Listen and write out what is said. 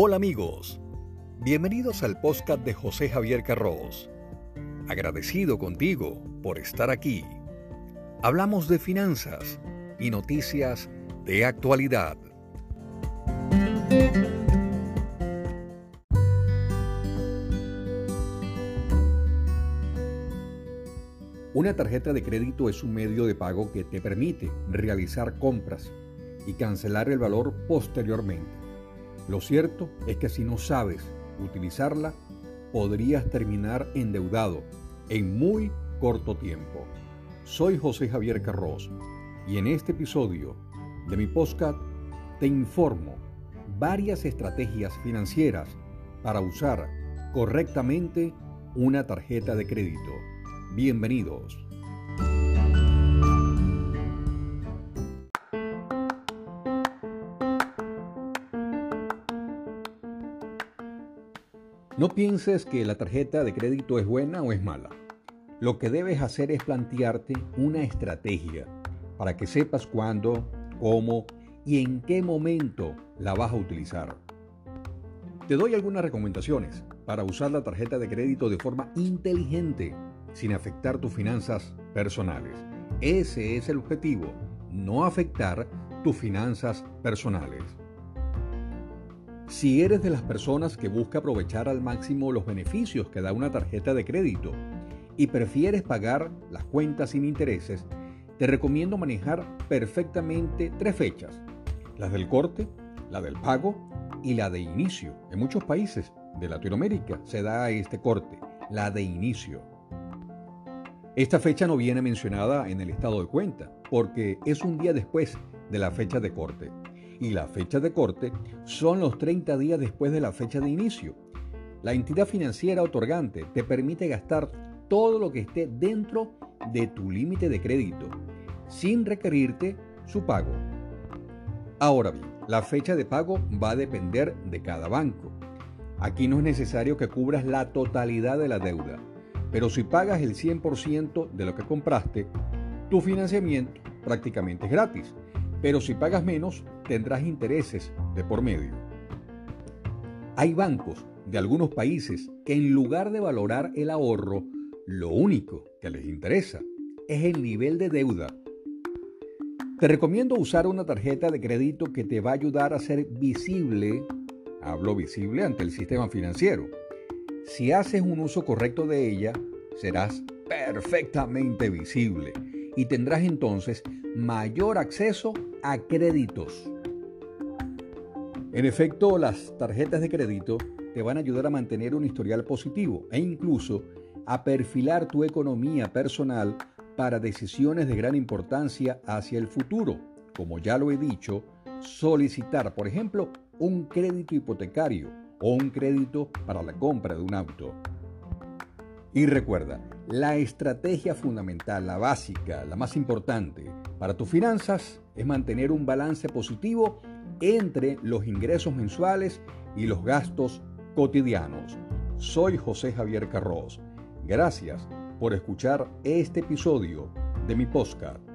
Hola amigos, bienvenidos al podcast de José Javier Carros. Agradecido contigo por estar aquí. Hablamos de finanzas y noticias de actualidad. Una tarjeta de crédito es un medio de pago que te permite realizar compras y cancelar el valor posteriormente. Lo cierto es que si no sabes utilizarla, podrías terminar endeudado en muy corto tiempo. Soy José Javier Carros y en este episodio de mi podcast te informo varias estrategias financieras para usar correctamente una tarjeta de crédito. Bienvenidos. No pienses que la tarjeta de crédito es buena o es mala. Lo que debes hacer es plantearte una estrategia para que sepas cuándo, cómo y en qué momento la vas a utilizar. Te doy algunas recomendaciones para usar la tarjeta de crédito de forma inteligente sin afectar tus finanzas personales. Ese es el objetivo, no afectar tus finanzas personales. Si eres de las personas que busca aprovechar al máximo los beneficios que da una tarjeta de crédito y prefieres pagar las cuentas sin intereses, te recomiendo manejar perfectamente tres fechas, las del corte, la del pago y la de inicio. En muchos países de Latinoamérica se da este corte, la de inicio. Esta fecha no viene mencionada en el estado de cuenta porque es un día después de la fecha de corte y la fecha de corte son los 30 días después de la fecha de inicio. La entidad financiera otorgante te permite gastar todo lo que esté dentro de tu límite de crédito, sin requerirte su pago. Ahora bien, la fecha de pago va a depender de cada banco. Aquí no es necesario que cubras la totalidad de la deuda, pero si pagas el 100% de lo que compraste, tu financiamiento prácticamente es gratis pero si pagas menos, tendrás intereses de por medio. Hay bancos de algunos países que en lugar de valorar el ahorro, lo único que les interesa es el nivel de deuda. Te recomiendo usar una tarjeta de crédito que te va a ayudar a ser visible, hablo visible ante el sistema financiero. Si haces un uso correcto de ella, serás perfectamente visible y tendrás entonces mayor acceso a créditos. En efecto, las tarjetas de crédito te van a ayudar a mantener un historial positivo e incluso a perfilar tu economía personal para decisiones de gran importancia hacia el futuro. Como ya lo he dicho, solicitar, por ejemplo, un crédito hipotecario o un crédito para la compra de un auto. Y recuerda, la estrategia fundamental, la básica, la más importante para tus finanzas es mantener un balance positivo entre los ingresos mensuales y los gastos cotidianos. Soy José Javier Carros. Gracias por escuchar este episodio de mi podcast.